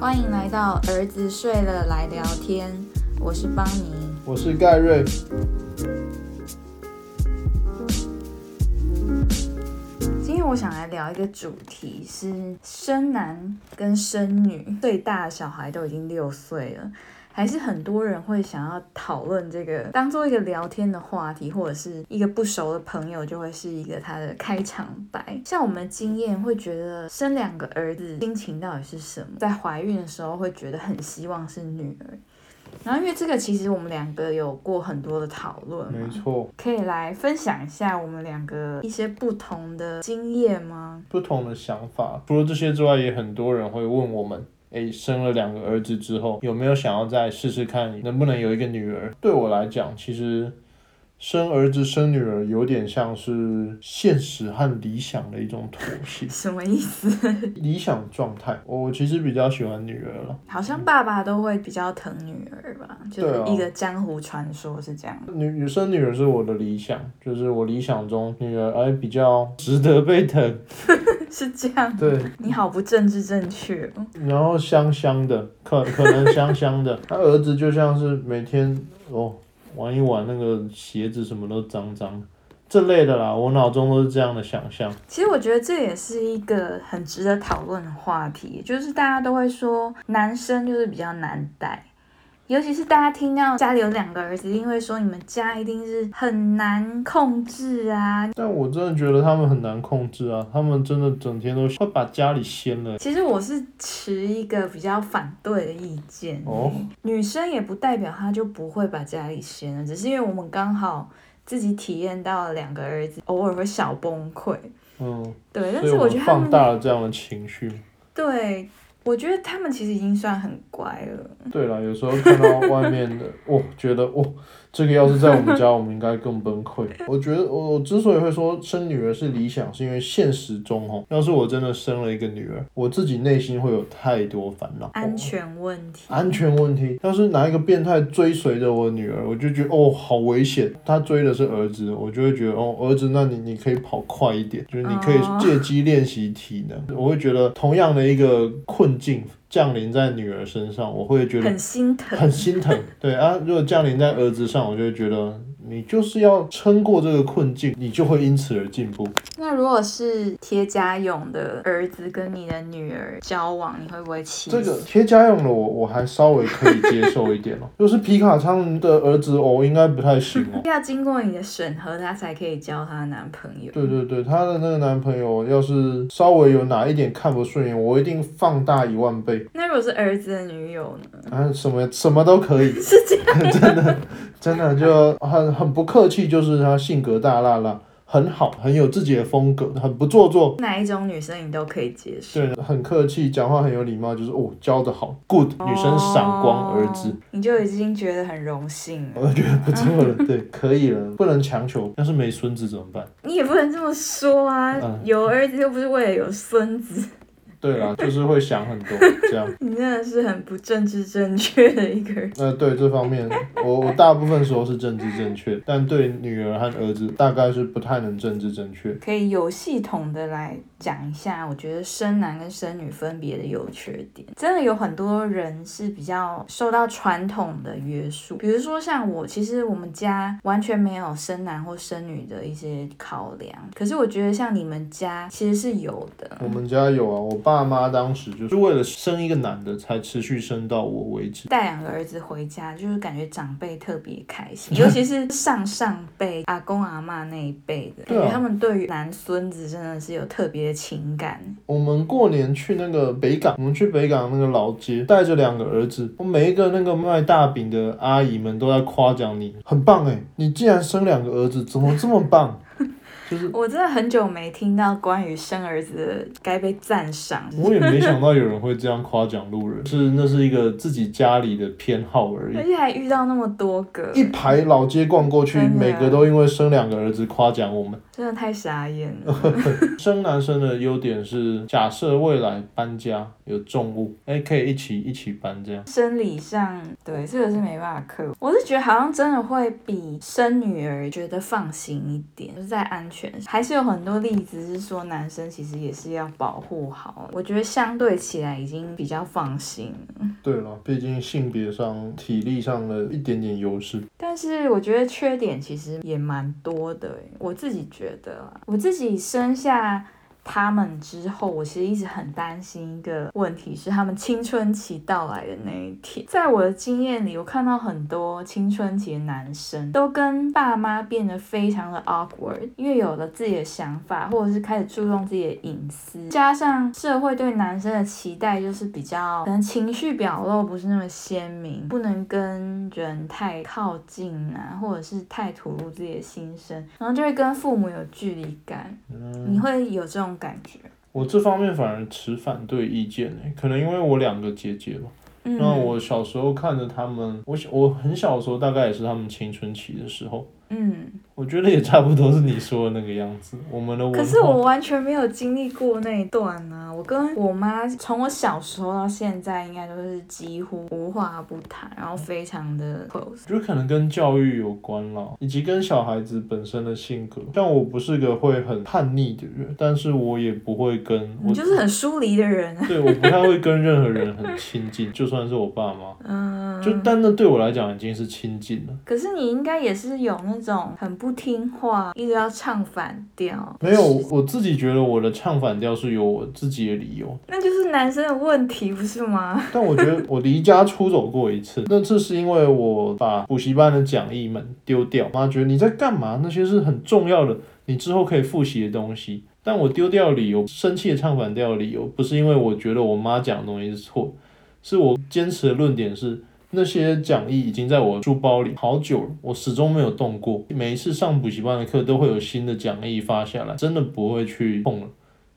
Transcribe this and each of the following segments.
欢迎来到儿子睡了来聊天，我是邦尼。我是盖瑞。今天我想来聊一个主题，是生男跟生女，最大的小孩都已经六岁了。还是很多人会想要讨论这个，当做一个聊天的话题，或者是一个不熟的朋友就会是一个他的开场白。像我们的经验会觉得生两个儿子心情到底是什么？在怀孕的时候会觉得很希望是女儿，然后因为这个其实我们两个有过很多的讨论，没错，可以来分享一下我们两个一些不同的经验吗？不同的想法。除了这些之外，也很多人会问我们。诶，生了两个儿子之后，有没有想要再试试看，能不能有一个女儿？对我来讲，其实。生儿子生女儿有点像是现实和理想的一种妥协，什么意思？理想状态，我其实比较喜欢女儿了。好像爸爸都会比较疼女儿吧，就是一个江湖传说是这样。女女生女儿是我的理想，就是我理想中女儿哎比较值得被疼，是这样。对，你好不政治正确。然后香香的，可可能香香的，他儿子就像是每天哦。玩一玩，那个鞋子什么都脏脏，这类的啦，我脑中都是这样的想象。其实我觉得这也是一个很值得讨论的话题，就是大家都会说男生就是比较难带。尤其是大家听到家里有两个儿子，一定会说你们家一定是很难控制啊。但我真的觉得他们很难控制啊，他们真的整天都会把家里掀了。其实我是持一个比较反对的意见。哦，女生也不代表她就不会把家里掀了，只是因为我们刚好自己体验到了两个儿子偶尔会小崩溃。嗯，对，但是我觉得放大了这样的情绪。对。我觉得他们其实已经算很乖了。对了，有时候看到外面的，我觉得，哦。这个要是在我们家，我们应该更崩溃。我觉得我我之所以会说生女儿是理想，是因为现实中哦，要是我真的生了一个女儿，我自己内心会有太多烦恼。安全问题。安全问题。要是哪一个变态追随着我女儿，我就觉得哦，好危险。他追的是儿子，我就会觉得哦，儿子，那你你可以跑快一点，就是你可以借机练习体能。我会觉得同样的一个困境。降临在女儿身上，我会觉得很心疼，很心疼。对啊，如果降临在儿子上，我就会觉得。你就是要撑过这个困境，你就会因此而进步。那如果是贴家用的儿子跟你的女儿交往，你会不会气？这个贴家用的我我还稍微可以接受一点哦。就是皮卡昌的儿子哦，应该不太行哦。要经过你的审核，他才可以交她男朋友。对对对，她的那个男朋友要是稍微有哪一点看不顺眼，我一定放大一万倍。那如果是儿子的女友呢？啊，什么什么都可以。是这样，真的真的就很。很不客气，就是他性格大辣辣，很好，很有自己的风格，很不做作。哪一种女生你都可以接受。对，很客气，讲话很有礼貌，就是哦，教的好，good，女生闪光儿子，你就已经觉得很荣幸了。我觉得不错了，对，可以了，不能强求。要是没孙子怎么办？你也不能这么说啊，有儿子又不是为了有孙子。对啦，就是会想很多这样。你真的是很不政治正确的一个人。呃，对这方面，我我大部分时候是政治正确，但对女儿和儿子大概是不太能政治正确。可以有系统的来讲一下，我觉得生男跟生女分别的优缺点。真的有很多人是比较受到传统的约束，比如说像我，其实我们家完全没有生男或生女的一些考量。可是我觉得像你们家其实是有的。我们家有啊，我。爸妈当时就是为了生一个男的，才持续生到我为止。带两个儿子回家，就是感觉长辈特别开心，尤其是上上辈阿公阿妈那一辈的，感觉他们对于男孙子真的是有特别的情感。我们过年去那个北港，我们去北港那个老街，带着两个儿子，我每一个那个卖大饼的阿姨们都在夸奖你，很棒哎，你竟然生两个儿子，怎么这么棒？我真的很久没听到关于生儿子该被赞赏。我也没想到有人会这样夸奖路人，是那是一个自己家里的偏好而已。而且还遇到那么多个，一排老街逛过去，每个都因为生两个儿子夸奖我们，真的太傻眼了。生男生的优点是，假设未来搬家。有重物，哎，可以一起一起搬这样。生理上，对这个是没办法克服。我是觉得好像真的会比生女儿觉得放心一点，就是在安全，还是有很多例子是说男生其实也是要保护好。我觉得相对起来已经比较放心。对了，毕竟性别上、体力上的一点点优势。但是我觉得缺点其实也蛮多的，我自己觉得，我自己生下。他们之后，我其实一直很担心一个问题，是他们青春期到来的那一天。在我的经验里，我看到很多青春期的男生都跟爸妈变得非常的 awkward，因为有了自己的想法，或者是开始注重自己的隐私，加上社会对男生的期待就是比较可能情绪表露不是那么鲜明，不能跟人太靠近啊，或者是太吐露自己的心声，然后就会跟父母有距离感。你会有这种。感觉我这方面反而持反对意见诶，可能因为我两个姐姐吧。那我小时候看着他们，我小我很小的时候，大概也是他们青春期的时候。嗯，我觉得也差不多是你说的那个样子。我们的可是我完全没有经历过那一段呢。我跟我妈从我小时候到现在，应该都是几乎无话不谈，然后非常的 close。就可能跟教育有关了，以及跟小孩子本身的性格。像我不是个会很叛逆的人，但是我也不会跟我就是很疏离的人。对，我不太会跟任何人很亲近，就算是我爸妈。嗯。就但那对我来讲已经是亲近了。可是你应该也是有那。那种很不听话，一直要唱反调。没有，我自己觉得我的唱反调是有我自己的理由。那就是男生的问题，不是吗？但我觉得 我离家出走过一次，那次是因为我把补习班的讲义们丢掉。妈觉得你在干嘛？那些是很重要的，你之后可以复习的东西。但我丢掉理由，生气的唱反调的理由，不是因为我觉得我妈讲的东西是错，是我坚持的论点是。那些讲义已经在我书包里好久了，我始终没有动过。每一次上补习班的课都会有新的讲义发下来，真的不会去碰了。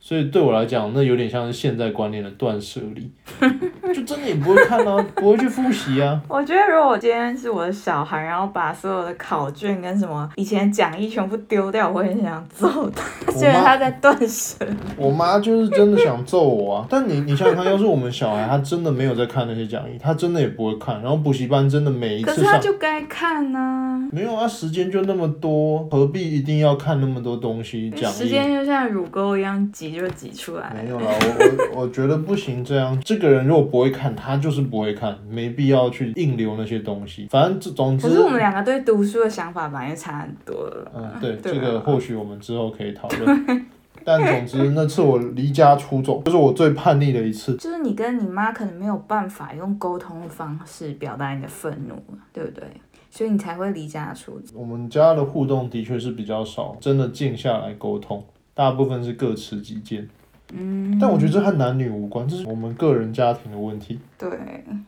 所以对我来讲，那有点像是现在观念的断舍离，就真的也不会看啊，不会去复习啊。我觉得如果我今天是我的小孩，然后把所有的考卷跟什么以前讲义全部丢掉，我会很想揍他，觉得他在断舍。我妈就是真的想揍我啊！但你你想想看，要是我们小孩他真的没有在看那些讲义，他真的也不会看。然后补习班真的每一次，可是他就该看呢。没有啊，时间就那么多，何必一定要看那么多东西讲义？时间就像乳沟一样挤。就挤出来。没有啦，我我 我觉得不行这样。这个人如果不会看，他就是不会看，没必要去硬留那些东西。反正这总之。可是我们两个对读书的想法本来就差很多了。嗯，对，这个或许我们之后可以讨论。但总之那次我离家出走，就是我最叛逆的一次。就是你跟你妈可能没有办法用沟通的方式表达你的愤怒，对不对？所以你才会离家出走。我们家的互动的确是比较少，真的静下来沟通。大部分是各持己见。嗯，但我觉得这和男女无关，这是我们个人家庭的问题。对，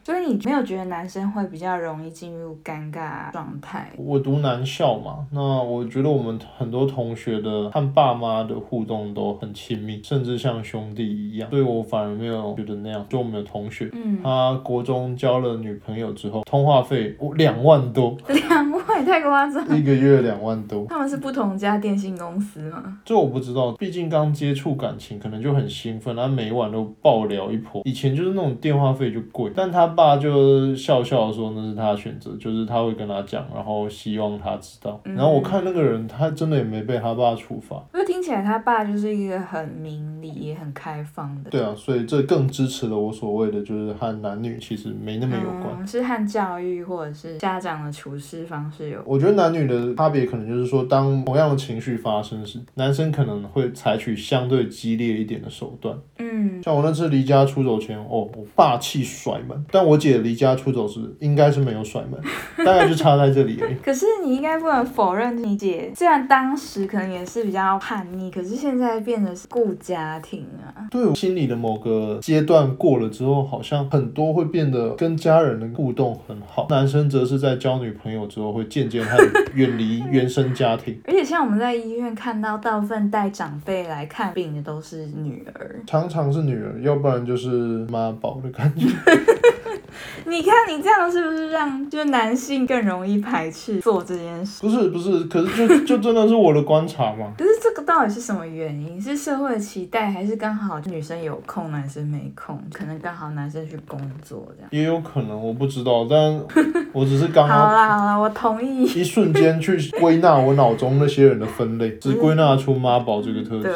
所以你没有觉得男生会比较容易进入尴尬状态？我读男校嘛，那我觉得我们很多同学的和爸妈的互动都很亲密，甚至像兄弟一样，所以我反而没有觉得那样。就我们的同学，嗯，他国中交了女朋友之后，通话费两万多，两万太夸张，一个月两万多。他们是不同家电信公司吗？这我不知道，毕竟刚接触感情，可能就。很兴奋，然后每晚都爆聊一波。以前就是那种电话费就贵，但他爸就笑笑说那是他的选择，就是他会跟他讲，然后希望他知道。然后我看那个人，他真的也没被他爸处罚。因为听起来他爸就是一个很明理也很开放的。对啊，所以这更支持了我所谓的，就是和男女其实没那么有关，是和教育或者是家长的处事方式有。我觉得男女的差别可能就是说，当同样的情绪发生时，男生可能会采取相对激烈一点。的手段，嗯，像我那次离家出走前，哦，我霸气甩门，但我姐离家出走时应该是没有甩门，大概就差在这里而已。可是你应该不能否认，你姐虽然当时可能也是比较叛逆，可是现在变得是顾家庭啊。对我心里的某个阶段过了之后，好像很多会变得跟家人的互动很好。男生则是在交女朋友之后会渐渐和远离原生家庭。而且像我们在医院看到大部分带长辈来看病的都是。女儿常常是女儿，要不然就是妈宝的感觉。你看你这样是不是让就是男性更容易排斥做这件事？不是不是，可是就 就真的是我的观察嘛。可是这这个到底是什么原因？是社会的期待，还是刚好女生有空，男生没空？可能刚好男生去工作这样。也有可能，我不知道，但 我只是刚好好啦好啦，我同意。一瞬间去归纳我脑中那些人的分类，只归纳出妈宝这个特对，，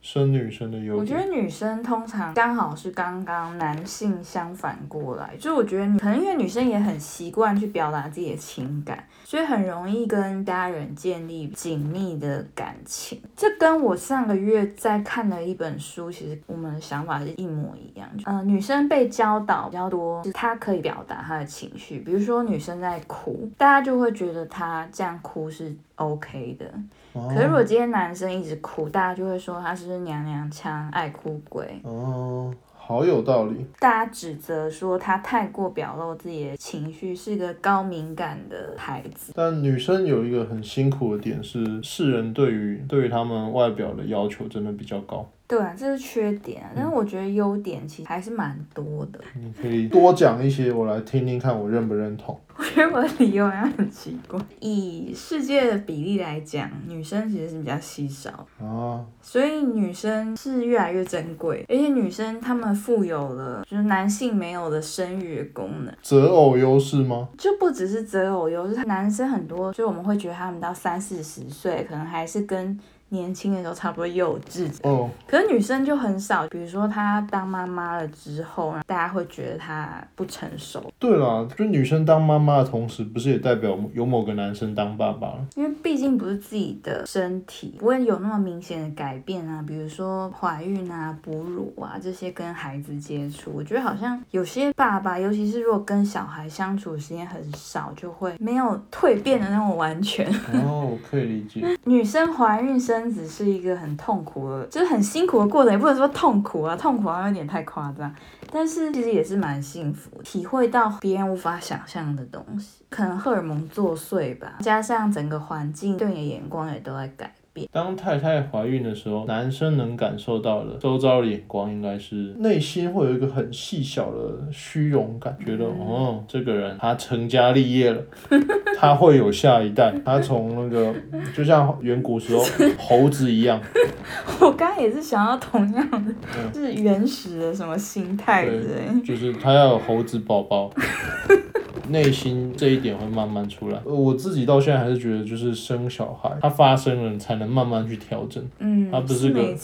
生女生的优点。我觉得女生通常刚好是刚刚男性相反过来，就我觉得女可能因为女生也很习惯去表达自己的情感，所以很容易跟家人建立紧密的感情。这跟我上个月在看的一本书，其实我们的想法是一模一样。呃，女生被教导比较多，是她可以表达她的情绪，比如说女生在哭，大家就会觉得她这样哭是 OK 的。可是如果今天男生一直哭，大家就会说他是不是娘娘腔、爱哭鬼？哦，好有道理。大家指责说他太过表露自己的情绪，是个高敏感的孩子。但女生有一个很辛苦的点是，世人对于对于她们外表的要求真的比较高。对啊，这是缺点啊，但是我觉得优点其实还是蛮多的。你可以多讲一些，我来听听看，我认不认同。我觉得我的理由好像很奇怪。以世界的比例来讲，女生其实是比较稀少，啊，所以女生是越来越珍贵，而且女生她们富有了就是男性没有的生育的功能。择偶优势吗？就不只是择偶优势，男生很多，所以我们会觉得他们到三四十岁，可能还是跟年轻的时候差不多幼稚。哦，可是女生就很少，比如说她当妈妈了之后，大家会觉得她不成熟，对啦，就女生当妈妈的同时，不是也代表有某个男生当爸爸了？因为毕竟不是自己的身体，不会有那么明显的改变啊。比如说怀孕啊、哺乳啊这些跟孩子接触，我觉得好像有些爸爸，尤其是如果跟小孩相处时间很少，就会没有蜕变的那种完全。哦，我可以理解。女生怀孕生子是一个很痛苦的，就是很辛苦的过程，也不能说痛苦啊，痛苦好像有点太夸张，但是其实也是蛮幸福，体会到别人无法想象的东西，可能荷尔蒙作祟吧，加上整个环境对你的眼光也都在改变。当太太怀孕的时候，男生能感受到的周遭的眼光，应该是内心会有一个很细小的虚荣感，觉得哦，这个人他成家立业了，他会有下一代，他从那个就像远古时候 猴子一样，我刚刚也是想要同样的，是原始的什么心态之类。就是他要有猴子宝宝。内心这一点会慢慢出来。呃我自己到现在还是觉得，就是生小孩，它发生了，你才能慢慢去调整。嗯，它不是个。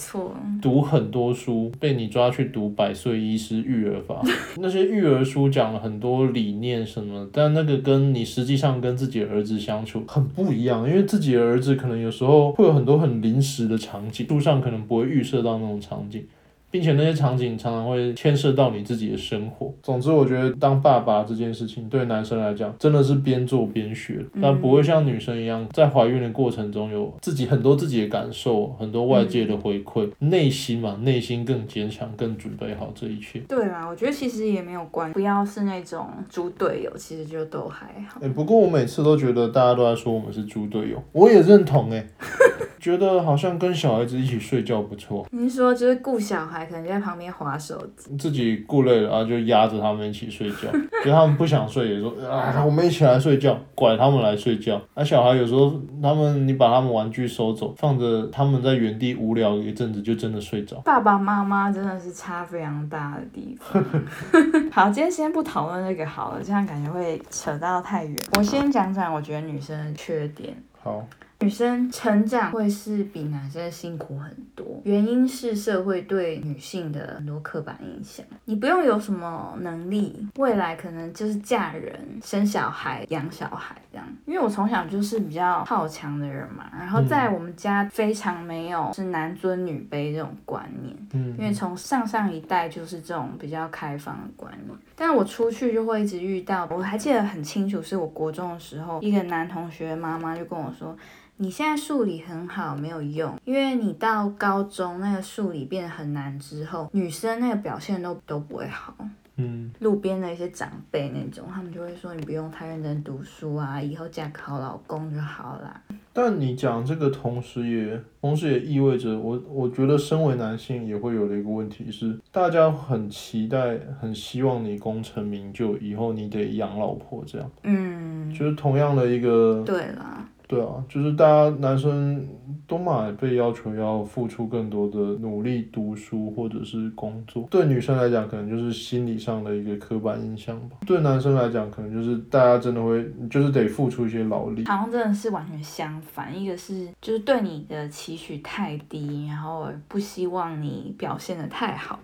读很多书，被你抓去读百岁医师育儿法，那些育儿书讲了很多理念什么，但那个跟你实际上跟自己的儿子相处很不一样，因为自己的儿子可能有时候会有很多很临时的场景，书上可能不会预设到那种场景。并且那些场景常常会牵涉到你自己的生活。总之，我觉得当爸爸这件事情对男生来讲真的是边做边学，但不会像女生一样在怀孕的过程中有自己很多自己的感受，很多外界的回馈，内心嘛，内心更坚强，更准备好这一切。对啊，我觉得其实也没有关，不要是那种猪队友，其实就都还好。哎、不过我每次都觉得大家都在说我们是猪队友，我也认同哎、觉得好像跟小孩子一起睡觉不错，您说就是顾小孩，可能就在旁边划手机，自己顾累了啊就压着他们一起睡觉，就他们不想睡也说啊我们一起来睡觉，拐他们来睡觉。那、小孩有时候他们你把他们玩具收走，放着他们在原地无聊一阵子就真的睡着。爸爸妈妈真的是差非常大的地方。好，今天先不讨论这个好了，这样感觉会扯到太远。我先讲讲我觉得女生的缺点。好，女生成长会是比男生辛苦很多，原因是社会对女性的很多刻板印象。你不用有什么能力，未来可能就是嫁人、生小孩、养小孩这样。因为我从小就是比较好强的人嘛，然后在我们家非常没有是男尊女卑这种观念。嗯因为从上上一代就是这种比较开放的观念，但我出去就会一直遇到，我还记得很清楚，是我国中的时候，一个男同学妈妈就跟我说。你现在数理很好没有用，因为你到高中那个数理变得很难之后，女生那个表现都都不会好。嗯，路边的一些长辈那种，他们就会说你不用太认真读书啊，以后嫁个好老公就好啦。但你讲这个同时也同时也意味着我我觉得身为男性也会有的一个问题是，大家很期待很希望你功成名就，以后你得养老婆这样，嗯，就是同样的一个对啦，对啊，就是大家男生都嘛被要求要付出更多的努力读书或者是工作，对女生来讲可能就是心理上的一个刻板印象吧。对男生来讲，可能就是大家真的会就是得付出一些劳力。好像真的是完全相反，一个是就是对你的期许太低，然后不希望你表现的太好。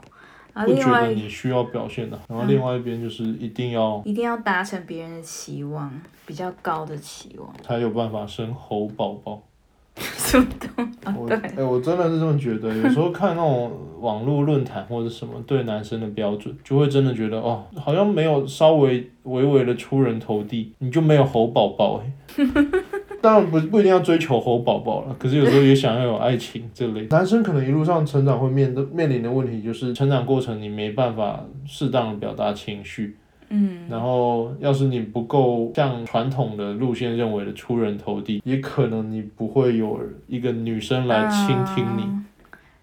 不觉得你需要表现的，然后另外一边就是一定要一定要达成别人的期望，比较高的期望。才有办法生猴宝宝。什么东？对，哎、我真的是这么觉得。有时候 看那种网络论坛或者什么对男生的标准，就会真的觉得哦，好像没有稍微微微的出人头地，你就没有猴宝宝哎。当然不不一定要追求猴宝宝了，可是有时候也想要有爱情这类。男生可能一路上成长会面的面临的问题就是成长过程你没办法适当的表达情绪，嗯，然后要是你不够像传统的路线认为的出人头地，也可能你不会有一个女生来倾听你。嗯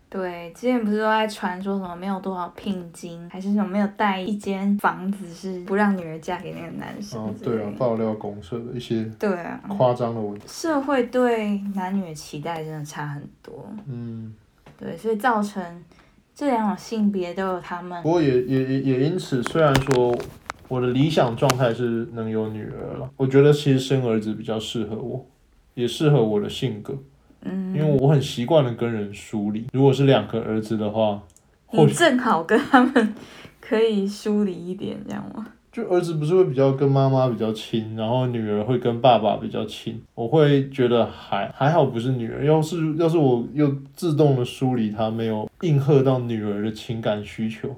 对，之前不是都在传说什么没有多少聘金，还是什么没有带一间房子是不让女儿嫁给那个男生哦，对啊，爆料公社的一些对啊，夸张的文字，社会对男女的期待真的差很多，嗯，对，所以造成这两种性别都有他们不过也也也也因此，虽然说我的理想状态是能有女儿了，我觉得其实生儿子比较适合我，也适合我的性格，嗯，因为我很习惯的跟人疏离。如果是两个儿子的话，或正好跟他们可以疏离一点，这样吗？就儿子不是会比较跟妈妈比较亲，然后女儿会跟爸爸比较亲，我会觉得还还好不是女儿，要是要是我又自动的疏离她，没有应和到女儿的情感需求，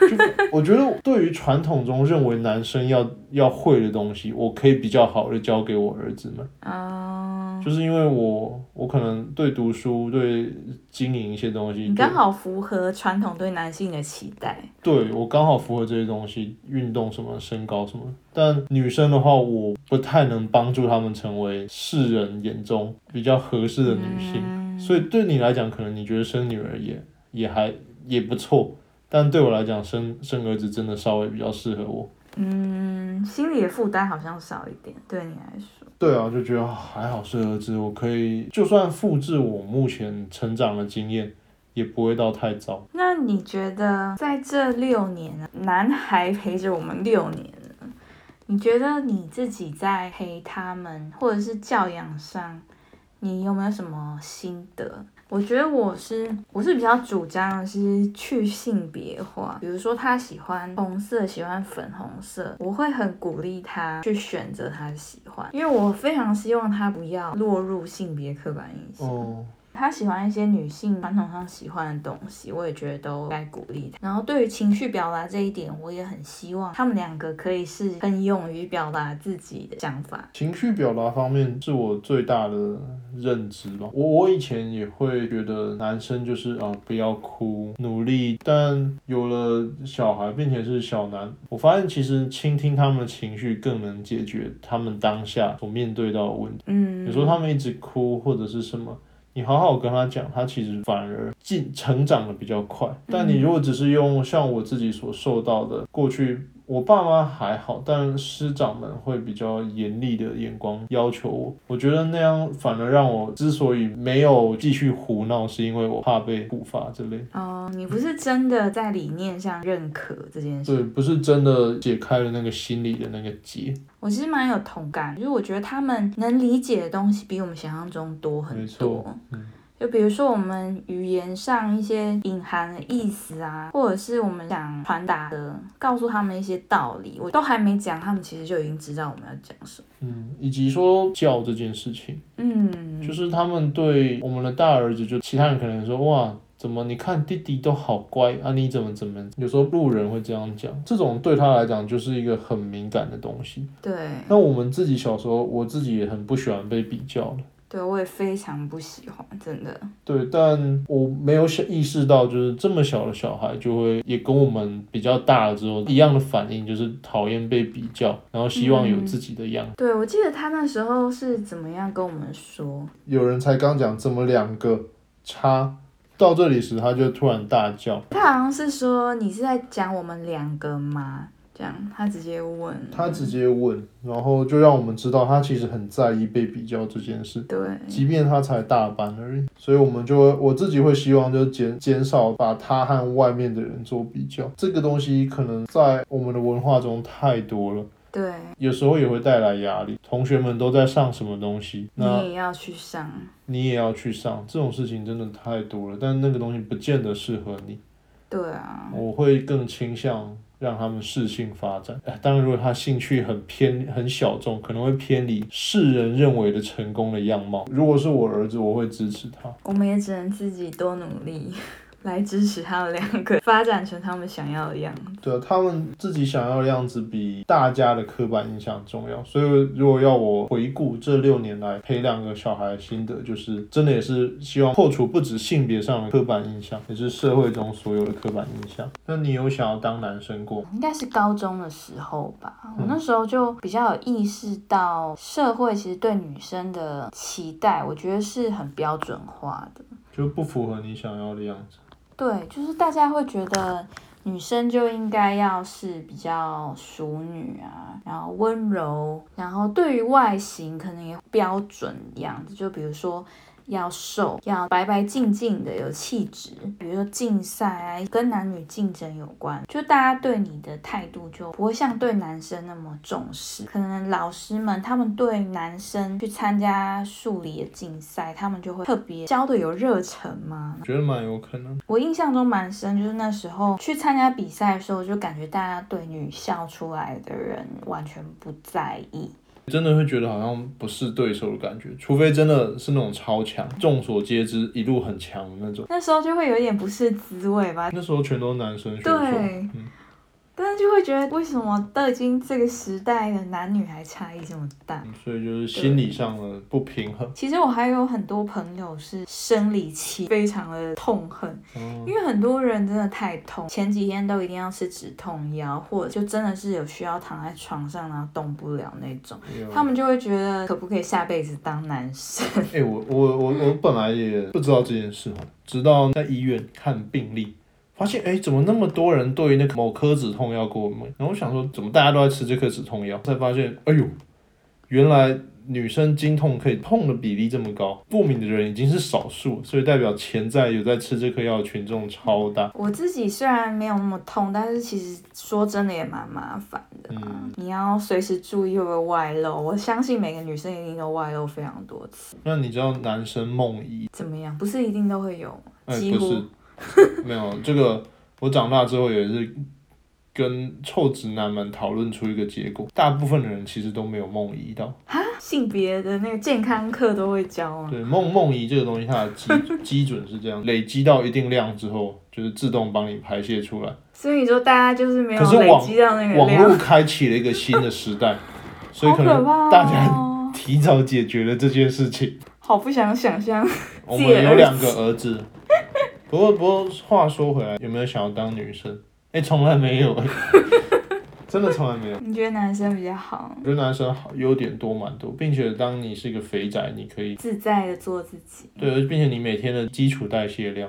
就我觉得对于传统中认为男生要要会的东西，我可以比较好的教给我儿子们，哦、就是因为我我可能对读书对经营一些东西，你刚好符合传统对男性的期待。对我刚好符合这些东西，运动什么、身高什么。但女生的话，我不太能帮助她们成为世人眼中比较合适的女性。嗯所以对你来讲，可能你觉得生女儿也也还也不错，但对我来讲，生生儿子真的稍微比较适合我。嗯，心理的负担好像少一点，对你来说。对啊，就觉得啊还好是儿子，我可以就算复制我目前成长的经验，也不会到太糟。那你觉得在这六年，男孩陪着我们六年了，你觉得你自己在陪他们或者是教养上，你有没有什么心得？我觉得我是我是比较主张的是去性别化，比如说他喜欢红色，喜欢粉红色，我会很鼓励他去选择他喜欢，因为我非常希望他不要落入性别刻板印象。他喜欢一些女性传统上喜欢的东西，我也觉得都该鼓励他。然后对于情绪表达这一点，我也很希望他们两个可以是很勇于表达自己的想法。情绪表达方面是我最大的认知吧。我我以前也会觉得男生就是啊不要哭，努力。但有了小孩，并且是小男，我发现其实倾听他们的情绪更能解决他们当下所面对到的问题。嗯，有时候他们一直哭或者是什么。你好好跟他讲，他其实反而进成长的比较快。但你如果只是用像我自己所受到的，过去我爸妈还好，但师长们会比较严厉的眼光要求我。我觉得那样反而让我之所以没有继续胡闹，是因为我怕被处罚之类。哦，你不是真的在理念上认可这件事。对，不是真的解开了那个心里的那个结。我其实蛮有同感，就是我觉得他们能理解的东西比我们想象中多很多没多错。，嗯，就比如说我们语言上一些隐含的意思啊，或者是我们想传达的，告诉他们一些道理，我都还没讲，他们其实就已经知道我们要讲什么。嗯，以及说教这件事情。嗯，就是他们对我们的大儿子，就其他人可能说哇，怎么你看弟弟都好乖啊，你怎么怎么？有时候路人会这样讲，这种对他来讲就是一个很敏感的东西。对，那我们自己小时候，我自己也很不喜欢被比较的，对我也非常不喜欢，真的。对，但我没有想意识到，就是这么小的小孩就会也跟我们比较大了之后一样的反应，就是讨厌被比较，然后希望有自己的样子。对，我记得他那时候是怎么样跟我们说，有人才刚讲怎么两个差到这里时，他就突然大叫。他好像是说你是在讲我们两个吗？这样他直接问，他直接问，然后就让我们知道他其实很在意被比较这件事。对，即便他才大班而已，所以我们就会我自己会希望就减减少把他和外面的人做比较，这个东西可能在我们的文化中太多了，对，有时候也会带来压力。同学们都在上什么东西，那你也要去上，你也要去上，这种事情真的太多了，但那个东西不见得适合你。对啊，我会更倾向让他们适性发展。当然，如果他兴趣很偏很小众，可能会偏离世人认为的成功的样貌。如果是我儿子，我会支持他。我们也只能自己多努力。来支持他们两个发展成他们想要的样子。对啊，他们自己想要的样子比大家的刻板印象重要。所以，如果要我回顾这六年来培养个小孩的心得，就是真的也是希望破除不止性别上的刻板印象，也是社会中所有的刻板印象。那你有想要当男生过？应该是高中的时候吧，我那时候就比较有意识到社会其实对女生的期待，我觉得是很标准化的。就不符合你想要的样子。对，就是大家会觉得女生就应该要是比较淑女啊，然后温柔，然后对于外形可能也标准样子，就比如说。要瘦，要白白净净的，有气质。比如说竞赛啊，跟男女竞争有关，就大家对你的态度就不会像对男生那么重视。可能老师们他们对男生去参加数理的竞赛，他们就会特别教的有热忱吗？觉得蛮有可能。我印象中蛮深，就是那时候去参加比赛的时候，就感觉大家对女校出来的人完全不在意。真的会觉得好像不是对手的感觉，除非真的是那种超强，众所皆知一路很强的那种。那时候就会有点不是滋味吧。那时候全都是男生选手。对。但是就会觉得，为什么都已经这个时代的男女还差异这么大？所以就是心理上的不平衡。其实我还有很多朋友是生理期非常的痛恨，因为很多人真的太痛，前几天都一定要吃止痛药，或者就真的是有需要躺在床上然后动不了那种，他们就会觉得可不可以下辈子当男生？哎，我我我我本来也不知道这件事直到在医院看病历。发现哎，怎么那么多人对那个某颗止痛药过敏？然后我想说，怎么大家都在吃这颗止痛药？才发现，哎呦，原来女生经痛可以痛的比例这么高，过敏的人已经是少数，所以代表潜在有在吃这颗药的群众超大。我自己虽然没有那么痛，但是其实说真的也蛮麻烦的。嗯，你要随时注意会不会外漏。我相信每个女生一定都外漏非常多次。那你知道男生梦遗怎么样？不是一定都会有？几乎。没有这个，我长大之后也是跟臭直男们讨论出一个结果，大部分的人其实都没有梦遗到。哈，性别的那个健康课都会教啊。对，梦梦遗这个东西，它的基 基准是这样，累积到一定量之后，就是自动帮你排泄出来。所以你说大家就是没有累积到那个网络开启了一个新的时代，所以可能大家提早解决了这件事情。好不想想象。我们有两个儿子。不过，不过话说回来，有没有想要当女生？哎，从来没有，真的从来没有。你觉得男生比较好？我觉得男生好，优点多蛮多，并且当你是一个肥仔，你可以自在的做自己。对，并且你每天的基础代谢量，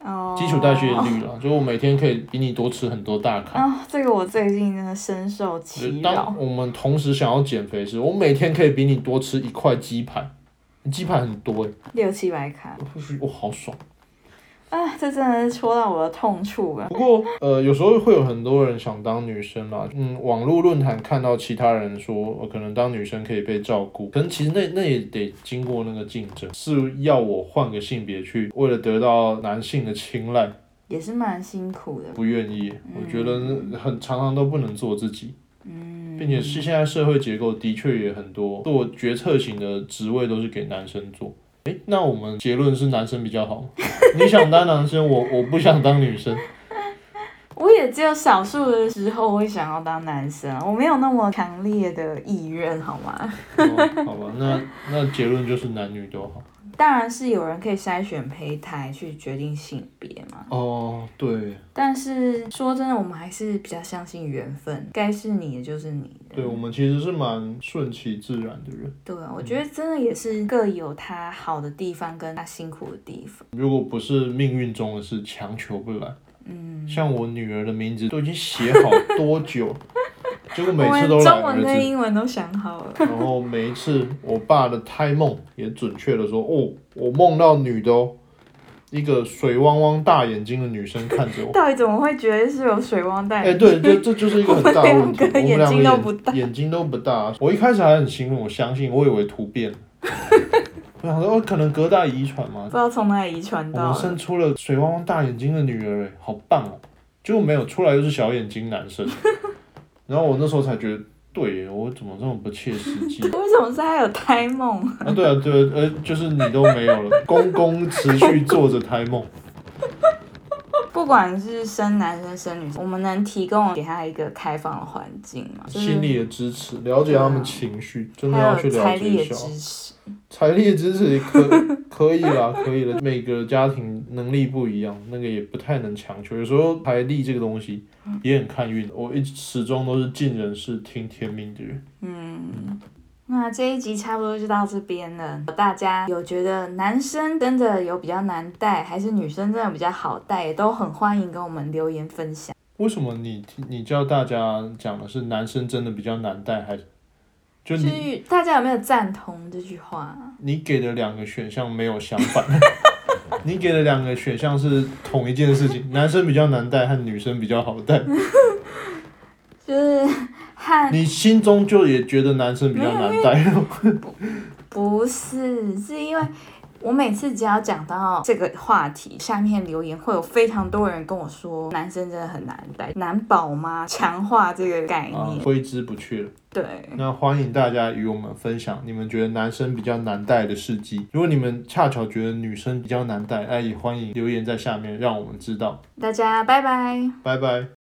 哦，基础代谢率了，就我每天可以比你多吃很多大卡。啊，这个我最近真的深受其扰。当我们同时想要减肥时，我每天可以比你多吃一块鸡排，鸡排很多哎，六七百卡，我好爽。啊，这真的是戳到我的痛处了。不过，呃，有时候会有很多人想当女生啦。嗯，网络论坛看到其他人说，可能当女生可以被照顾，可能其实那那也得经过那个竞争，是要我换个性别去，为了得到男性的青睐，也是蛮辛苦的。不愿意，我觉得很常常都不能做自己。嗯，并且是现在社会结构的确也很多做决策型的职位都是给男生做。哎，那我们结论是男生比较好。你想当男生，我我不想当女生。我也只有少数的时候会想要当男生，我没有那么强烈的意愿，好吗？好吧，那那结论就是男女都好。当然是有人可以筛选胚胎去决定性别嘛。哦，对。但是说真的，我们还是比较相信缘分，该是你的就是你的。对，我们其实是蛮顺其自然的人。对啊，我觉得真的也是各有他好的地方跟他辛苦的地方。如果不是命运中的事，强求不来。嗯。像我女儿的名字都已经写好多久。结果每次都来中文跟。英文都想好了。然后每一次我爸的胎梦也准确的说，哦，我梦到女的哦，一个水汪汪大眼睛的女生看着我。到底怎么会觉得是有水汪带？哎、对，这这就是一个很大的 问题。我们两个眼睛都不大眼睛都不大。我一开始还很兴奋，我相信，我以为突变了。我想说，哦，可能隔代遗传嘛不，知道从哪里遗传我们。生出了水汪汪大眼睛的女儿，哎，好棒哦！结果没有，出来又是小眼睛男生。然后我那时候才觉得，对耶，我怎么这么不切实际？为什么是还有胎梦？啊，对啊，对啊，呃，就是你都没有了，公公持续做着胎梦。不管是生男生生女生，我们能提供给他一个开放的环境嘛？就是心理的支持，了解他们情绪，真的要去了财力的解一下。支持。财力的支持也可 可以啦，可以了。每个家庭能力不一样，那个也不太能强求。有时候财力这个东西也很看运。我一直始终都是尽人事听天命的人。嗯，那这一集差不多就到这边了。大家有觉得男生真的有比较难带，还是女生真的比较好带，也都很欢迎跟我们留言分享。为什么你你叫大家讲的是男生真的比较难带，还是就是大家有没有赞同这句话？你给的两个选项没有相反？你给的两个选项是同一件事情，男生比较难带和女生比较好带。就是和你心中就也觉得男生比较难带。不是，是因为我每次只要讲到这个话题，下面留言会有非常多人跟我说，男生真的很难带，难保吗？强化这个概啊念，，挥之不去了。对。那欢迎大家与我们分享你们觉得男生比较难带的事迹。如果你们恰巧觉得女生比较难带，哎，也欢迎留言在下面让我们知道。大家拜拜。拜拜。